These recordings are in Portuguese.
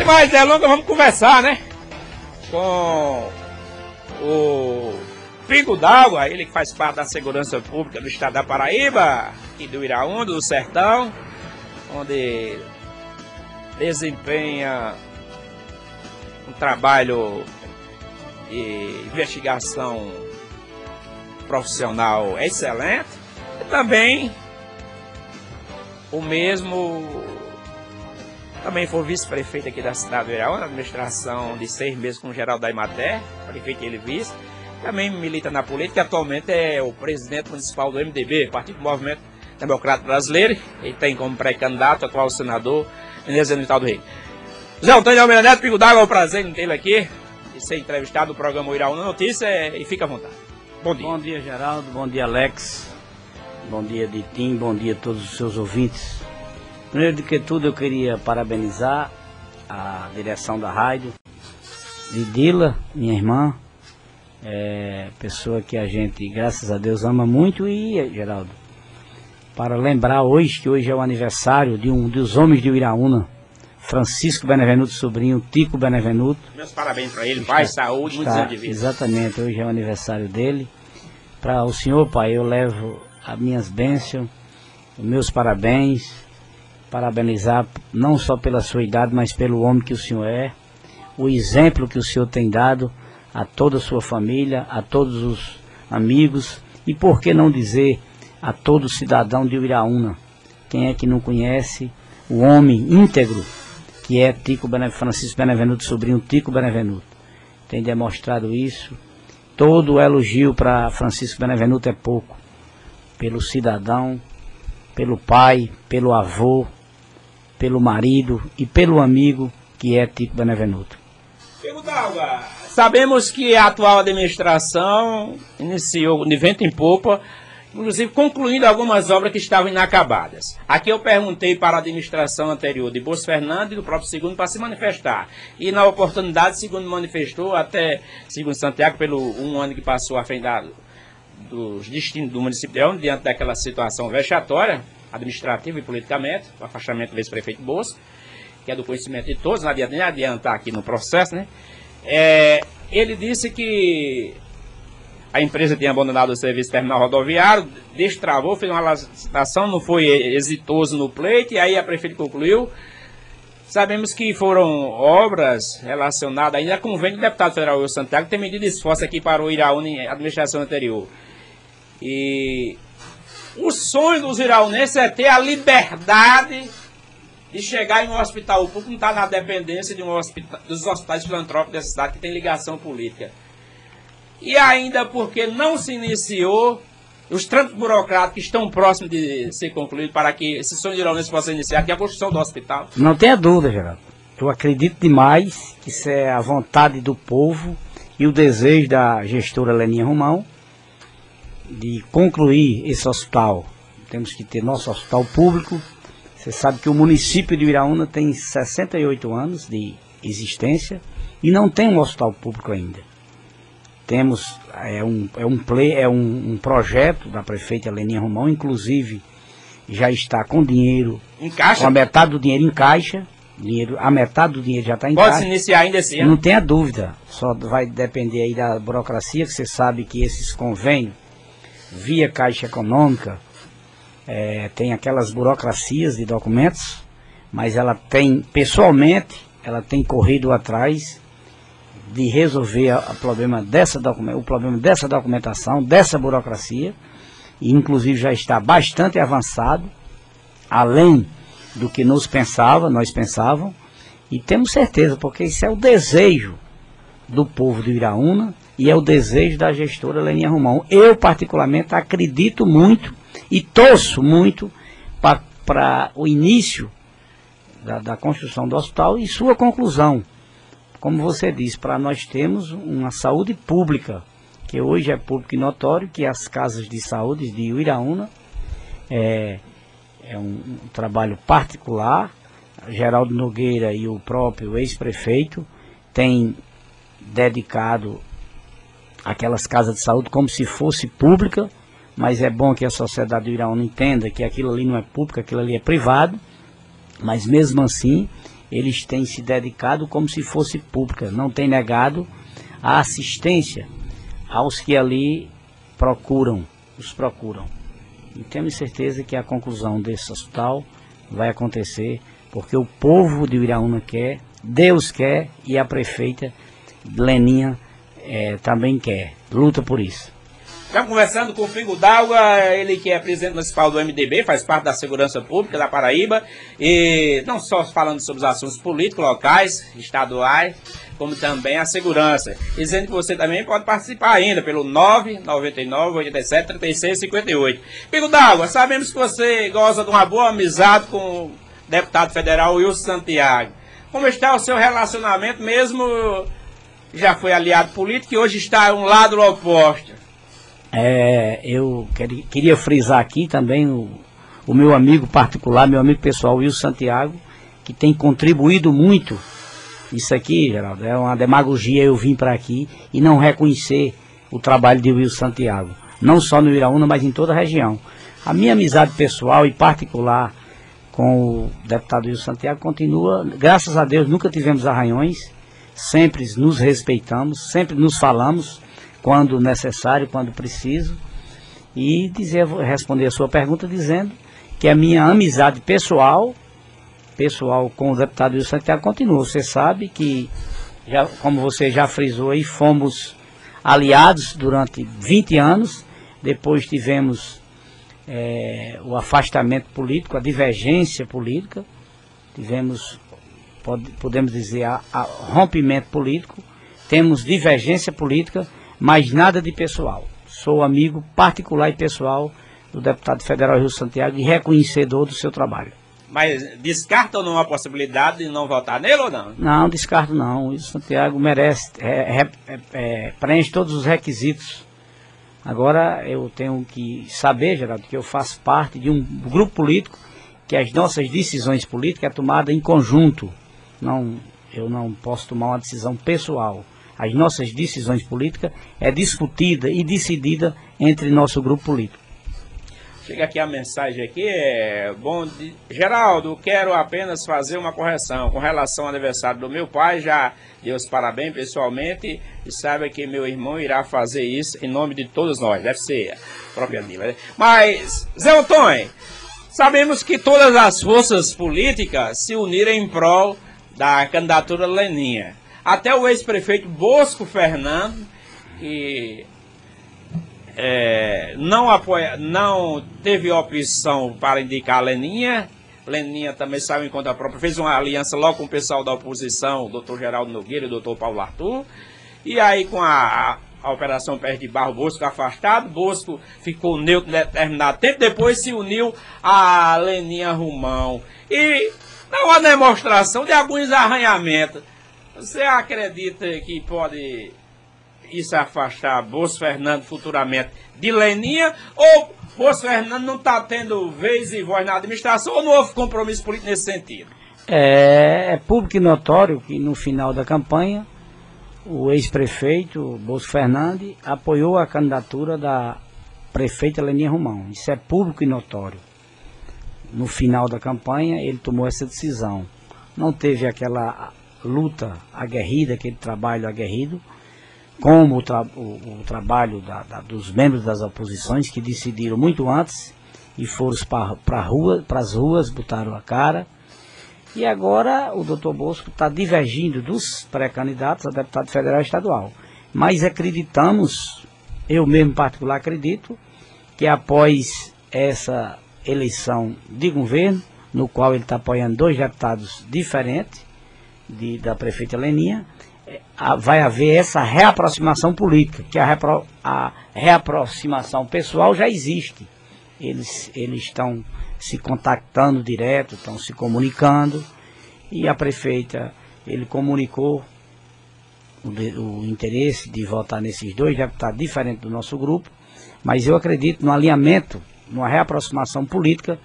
Sem mais delongas, vamos conversar, né? Com o Pingo d'Água, ele que faz parte da segurança pública do estado da Paraíba e do Iraúna, do Sertão, onde desempenha um trabalho de investigação profissional excelente. E também o mesmo também foi vice-prefeito aqui da cidade do Iraúna, administração de seis meses com o Geraldo da Imater, prefeito ele vice. Também milita na política, atualmente é o presidente municipal do MDB, Partido do Movimento Democrático Brasileiro, e tem como pré-candidato atual senador Inês do Estado do Rei. Zé Antônio Almeida Neto, Pico d'Água, é um prazer em tê-lo aqui e ser entrevistado no programa Iraúna Notícia e fica à vontade. Bom dia. Bom dia, Geraldo. Bom dia, Alex. Bom dia, Ditim. Bom dia a todos os seus ouvintes. Primeiro de que tudo, eu queria parabenizar a direção da rádio, Lidila, minha irmã, é, pessoa que a gente, graças a Deus, ama muito e, Geraldo, para lembrar hoje, que hoje é o aniversário de um dos homens de Iraúna, Francisco Benevenuto Sobrinho, Tico Benevenuto. Meus parabéns para ele, paz, saúde, muitos anos de vida. Exatamente, hoje é o aniversário dele. Para o senhor, pai, eu levo as minhas bênçãos, os meus parabéns, parabenizar não só pela sua idade, mas pelo homem que o senhor é, o exemplo que o senhor tem dado a toda a sua família, a todos os amigos e por que não dizer a todo cidadão de Uiraúna. Quem é que não conhece o homem íntegro que é Tico Benevenuto, Francisco Benevenuto, sobrinho Tico Benevenuto. Tem demonstrado isso. Todo elogio para Francisco Benevenuto é pouco. Pelo cidadão, pelo pai, pelo avô, pelo marido e pelo amigo que é Tico Benevenuto. Sabemos que a atual administração iniciou de vento em popa inclusive concluindo algumas obras que estavam inacabadas. Aqui eu perguntei para a administração anterior de Bolso Fernando e do próprio segundo para se manifestar. E na oportunidade, segundo manifestou, até segundo Santiago, pelo um ano que passou à dos destinos do município de Elmo, diante daquela situação vexatória, administrativa e politicamente, o afastamento do ex-prefeito Bolso, que é do conhecimento de todos, não adianta nem adiantar aqui no processo, né? É, ele disse que a empresa tinha abandonado o serviço terminal rodoviário, destravou, fez uma licitação, não foi exitoso no pleito, e aí a prefeita concluiu. Sabemos que foram obras relacionadas ainda a convênio do deputado federal Will Santiago, tem medido esforço aqui para o Iraúna administração anterior. E o sonho dos iraunenses é ter a liberdade de chegar em um hospital público, não está na dependência de um hospital, dos hospitais filantrópicos da cidade, que tem ligação política e ainda porque não se iniciou os trâmites burocráticos estão próximos de ser concluídos para que esse sonho de Iraulense possa iniciar, que é a construção do hospital? Não tenha dúvida, Geraldo. Eu acredito demais que isso é a vontade do povo e o desejo da gestora Leninha Romão de concluir esse hospital. Temos que ter nosso hospital público. Você sabe que o município de Iraúna tem 68 anos de existência e não tem um hospital público ainda. Temos é um, é um, play, é um, um projeto da prefeita Leninha Romão, inclusive já está com dinheiro, em caixa? com a metade do dinheiro em caixa, dinheiro, a metade do dinheiro já está em Pode caixa. Pode iniciar ainda esse ano? Não tenha dúvida, só vai depender aí da burocracia, que você sabe que esses convênios, via Caixa Econômica, é, tem aquelas burocracias de documentos, mas ela tem, pessoalmente, ela tem corrido atrás de resolver a, a problema dessa o problema dessa documentação, dessa burocracia, e inclusive já está bastante avançado, além do que nos pensava, nós pensávamos, e temos certeza, porque isso é o desejo do povo de Iraúna e é o desejo da gestora Leninha Romão. Eu, particularmente, acredito muito e torço muito para o início da, da construção do hospital e sua conclusão como você disse, para nós temos uma saúde pública, que hoje é público e notório, que as casas de saúde de Uiraúna é, é um, um trabalho particular. Geraldo Nogueira e o próprio ex-prefeito têm dedicado aquelas casas de saúde como se fosse pública, mas é bom que a sociedade do Iraúna entenda que aquilo ali não é público, aquilo ali é privado, mas mesmo assim eles têm se dedicado como se fosse pública, não tem negado a assistência aos que ali procuram, os procuram. E temos certeza que a conclusão desse hospital vai acontecer porque o povo de Iraúna quer, Deus quer e a prefeita Leninha é, também quer. Luta por isso. Estamos conversando com o Figo d'Água, ele que é presidente municipal do MDB, faz parte da Segurança Pública da Paraíba, e não só falando sobre os assuntos políticos locais, estaduais, como também a segurança. Dizendo que você também pode participar ainda pelo 999 87 36 58. Figo d'Água, sabemos que você goza de uma boa amizade com o deputado federal Wilson Santiago. Como está o seu relacionamento mesmo? Já foi aliado político e hoje está a um lado oposto. É, eu queria frisar aqui também o, o meu amigo particular, meu amigo pessoal, Wilson Santiago, que tem contribuído muito. Isso aqui, Geraldo, é uma demagogia eu vim para aqui e não reconhecer o trabalho de Wilson Santiago. Não só no Iraúna, mas em toda a região. A minha amizade pessoal e particular com o deputado Wilson Santiago continua, graças a Deus, nunca tivemos arranhões, sempre nos respeitamos, sempre nos falamos quando necessário, quando preciso. E dizer, responder a sua pergunta dizendo que a minha amizade pessoal, pessoal com o deputado Wilson Santiago continua. Você sabe que, já, como você já frisou aí, fomos aliados durante 20 anos, depois tivemos é, o afastamento político, a divergência política, tivemos, pode, podemos dizer, a, a rompimento político, temos divergência política mas nada de pessoal. Sou amigo particular e pessoal do deputado federal Rio Santiago e reconhecedor do seu trabalho. Mas descarta ou não a possibilidade de não votar nele ou não? Não, descarto não. O Santiago merece, é, é, é, preenche todos os requisitos. Agora eu tenho que saber, Geraldo, que eu faço parte de um grupo político que as nossas decisões políticas é tomada em conjunto. Não, eu não posso tomar uma decisão pessoal as nossas decisões políticas é discutida e decidida entre nosso grupo político. Chega aqui a mensagem aqui, é bom de... Geraldo, quero apenas fazer uma correção com relação ao aniversário do meu pai, já deu os parabéns pessoalmente e saiba que meu irmão irá fazer isso em nome de todos nós, deve ser a própria Nila. Né? Mas, Zé Antônio, sabemos que todas as forças políticas se uniram em prol da candidatura Leninha. Até o ex-prefeito Bosco Fernando, que é, não, apoia, não teve opção para indicar Leninha. Leninha também saiu em conta própria, fez uma aliança logo com o pessoal da oposição, o doutor Geraldo Nogueira e o doutor Paulo Arthur. E aí, com a, a Operação Pé de Barro, Bosco afastado, Bosco ficou neutro determinado tempo, depois se uniu a Leninha Rumão. E dá uma demonstração de alguns arranhamentos. Você acredita que pode isso afastar Bolso Fernando futuramente de Leninha? Ou Bolso Fernando não está tendo vez e voz na administração ou não houve compromisso político nesse sentido? É, é público e notório que no final da campanha o ex-prefeito Bolso Fernandes apoiou a candidatura da prefeita Leninha Romão. Isso é público e notório. No final da campanha ele tomou essa decisão. Não teve aquela luta aguerrida, aquele trabalho aguerrido, como o, tra o, o trabalho da, da, dos membros das oposições que decidiram muito antes e foram para rua, as ruas, botaram a cara. E agora o doutor Bosco está divergindo dos pré-candidatos a deputado federal e estadual. Mas acreditamos, eu mesmo particular acredito, que após essa eleição de governo, no qual ele está apoiando dois deputados diferentes, de, da prefeita Leninha, é, vai haver essa reaproximação política, que a, repro, a reaproximação pessoal já existe. Eles, eles estão se contactando direto, estão se comunicando, e a prefeita, ele comunicou o, o interesse de votar nesses dois deputados diferente do nosso grupo, mas eu acredito no alinhamento, numa reaproximação política,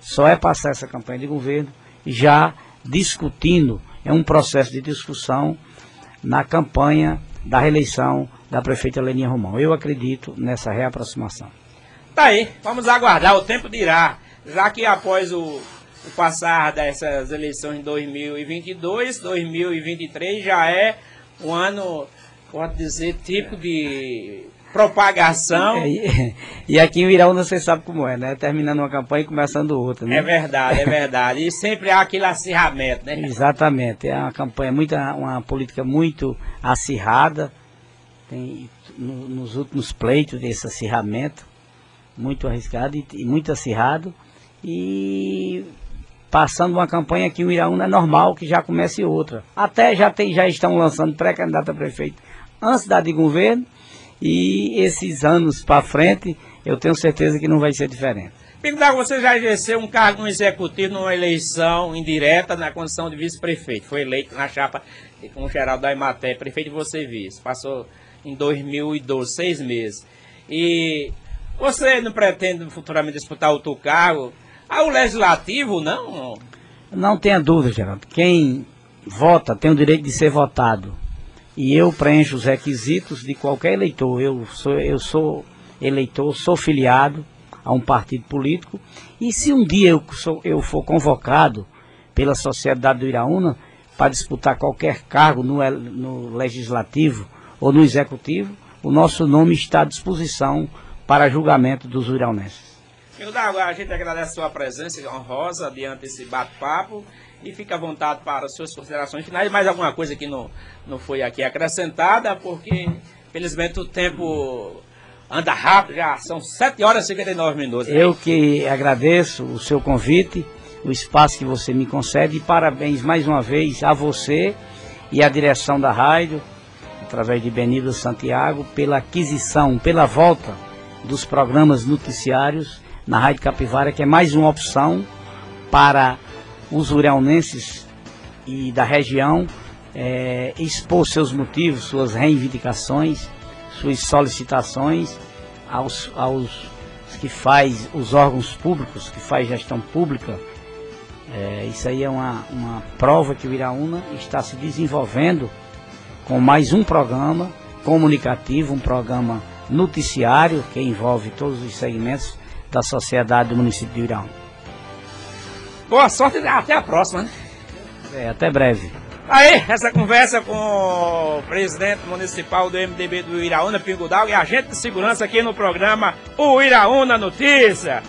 só é passar essa campanha de governo já discutindo é um processo de discussão na campanha da reeleição da prefeita Leninha Romão. Eu acredito nessa reaproximação. Tá aí, vamos aguardar, o tempo dirá. Já que após o o passar dessas eleições de 2022, 2023 já é um ano, pode dizer, tipo de propagação. É, e, aqui em Iraúna você sabe como é, né? Terminando uma campanha e começando outra, né? É verdade, é verdade. E sempre há aquele acirramento, né? Exatamente. É uma campanha muito, uma política muito acirrada. Tem no, nos últimos pleitos desse acirramento, muito arriscado e, e muito acirrado. E passando uma campanha aqui em Iraúna é normal que já comece outra. Até já tem, já estão lançando pré-candidato a prefeito antes da de governo e esses anos para frente, eu tenho certeza que não vai ser diferente. Pindago, você já exerceu um cargo no executivo numa eleição indireta na condição de vice-prefeito. Foi eleito na chapa com o Geraldo da Imaté, prefeito de você vice. Passou em 2012, seis meses. E você não pretende futuramente disputar outro cargo? Ah, o legislativo, não? Não tenha dúvida, Geraldo. Quem vota tem o direito de ser votado e eu preencho os requisitos de qualquer eleitor. Eu sou, eu sou eleitor, sou filiado a um partido político e se um dia eu, sou, eu for convocado pela sociedade do Iraúna para disputar qualquer cargo no, no legislativo ou no executivo, o nosso nome está à disposição para julgamento dos iraunenses. Agora a gente agradece a sua presença honrosa diante desse bate-papo e fica à vontade para as suas considerações finais. Mais alguma coisa que não, não foi aqui acrescentada, porque felizmente o tempo anda rápido, já são 7 horas e 59 minutos. Eu que agradeço o seu convite, o espaço que você me concede e parabéns mais uma vez a você e à direção da rádio, através de Benito Santiago, pela aquisição, pela volta dos programas noticiários na Rádio Capivara, que é mais uma opção para os uriaunenses e da região é, expor seus motivos, suas reivindicações, suas solicitações aos, aos que faz os órgãos públicos, que faz gestão pública. É, isso aí é uma, uma prova que o Iraúna está se desenvolvendo com mais um programa comunicativo, um programa noticiário que envolve todos os segmentos da sociedade do município de Iraúna. Boa sorte e até a próxima, né? É, até breve. Aí, essa conversa com o presidente municipal do MDB do Iraúna, Pingo e agente de segurança aqui no programa O Iraúna Notícia.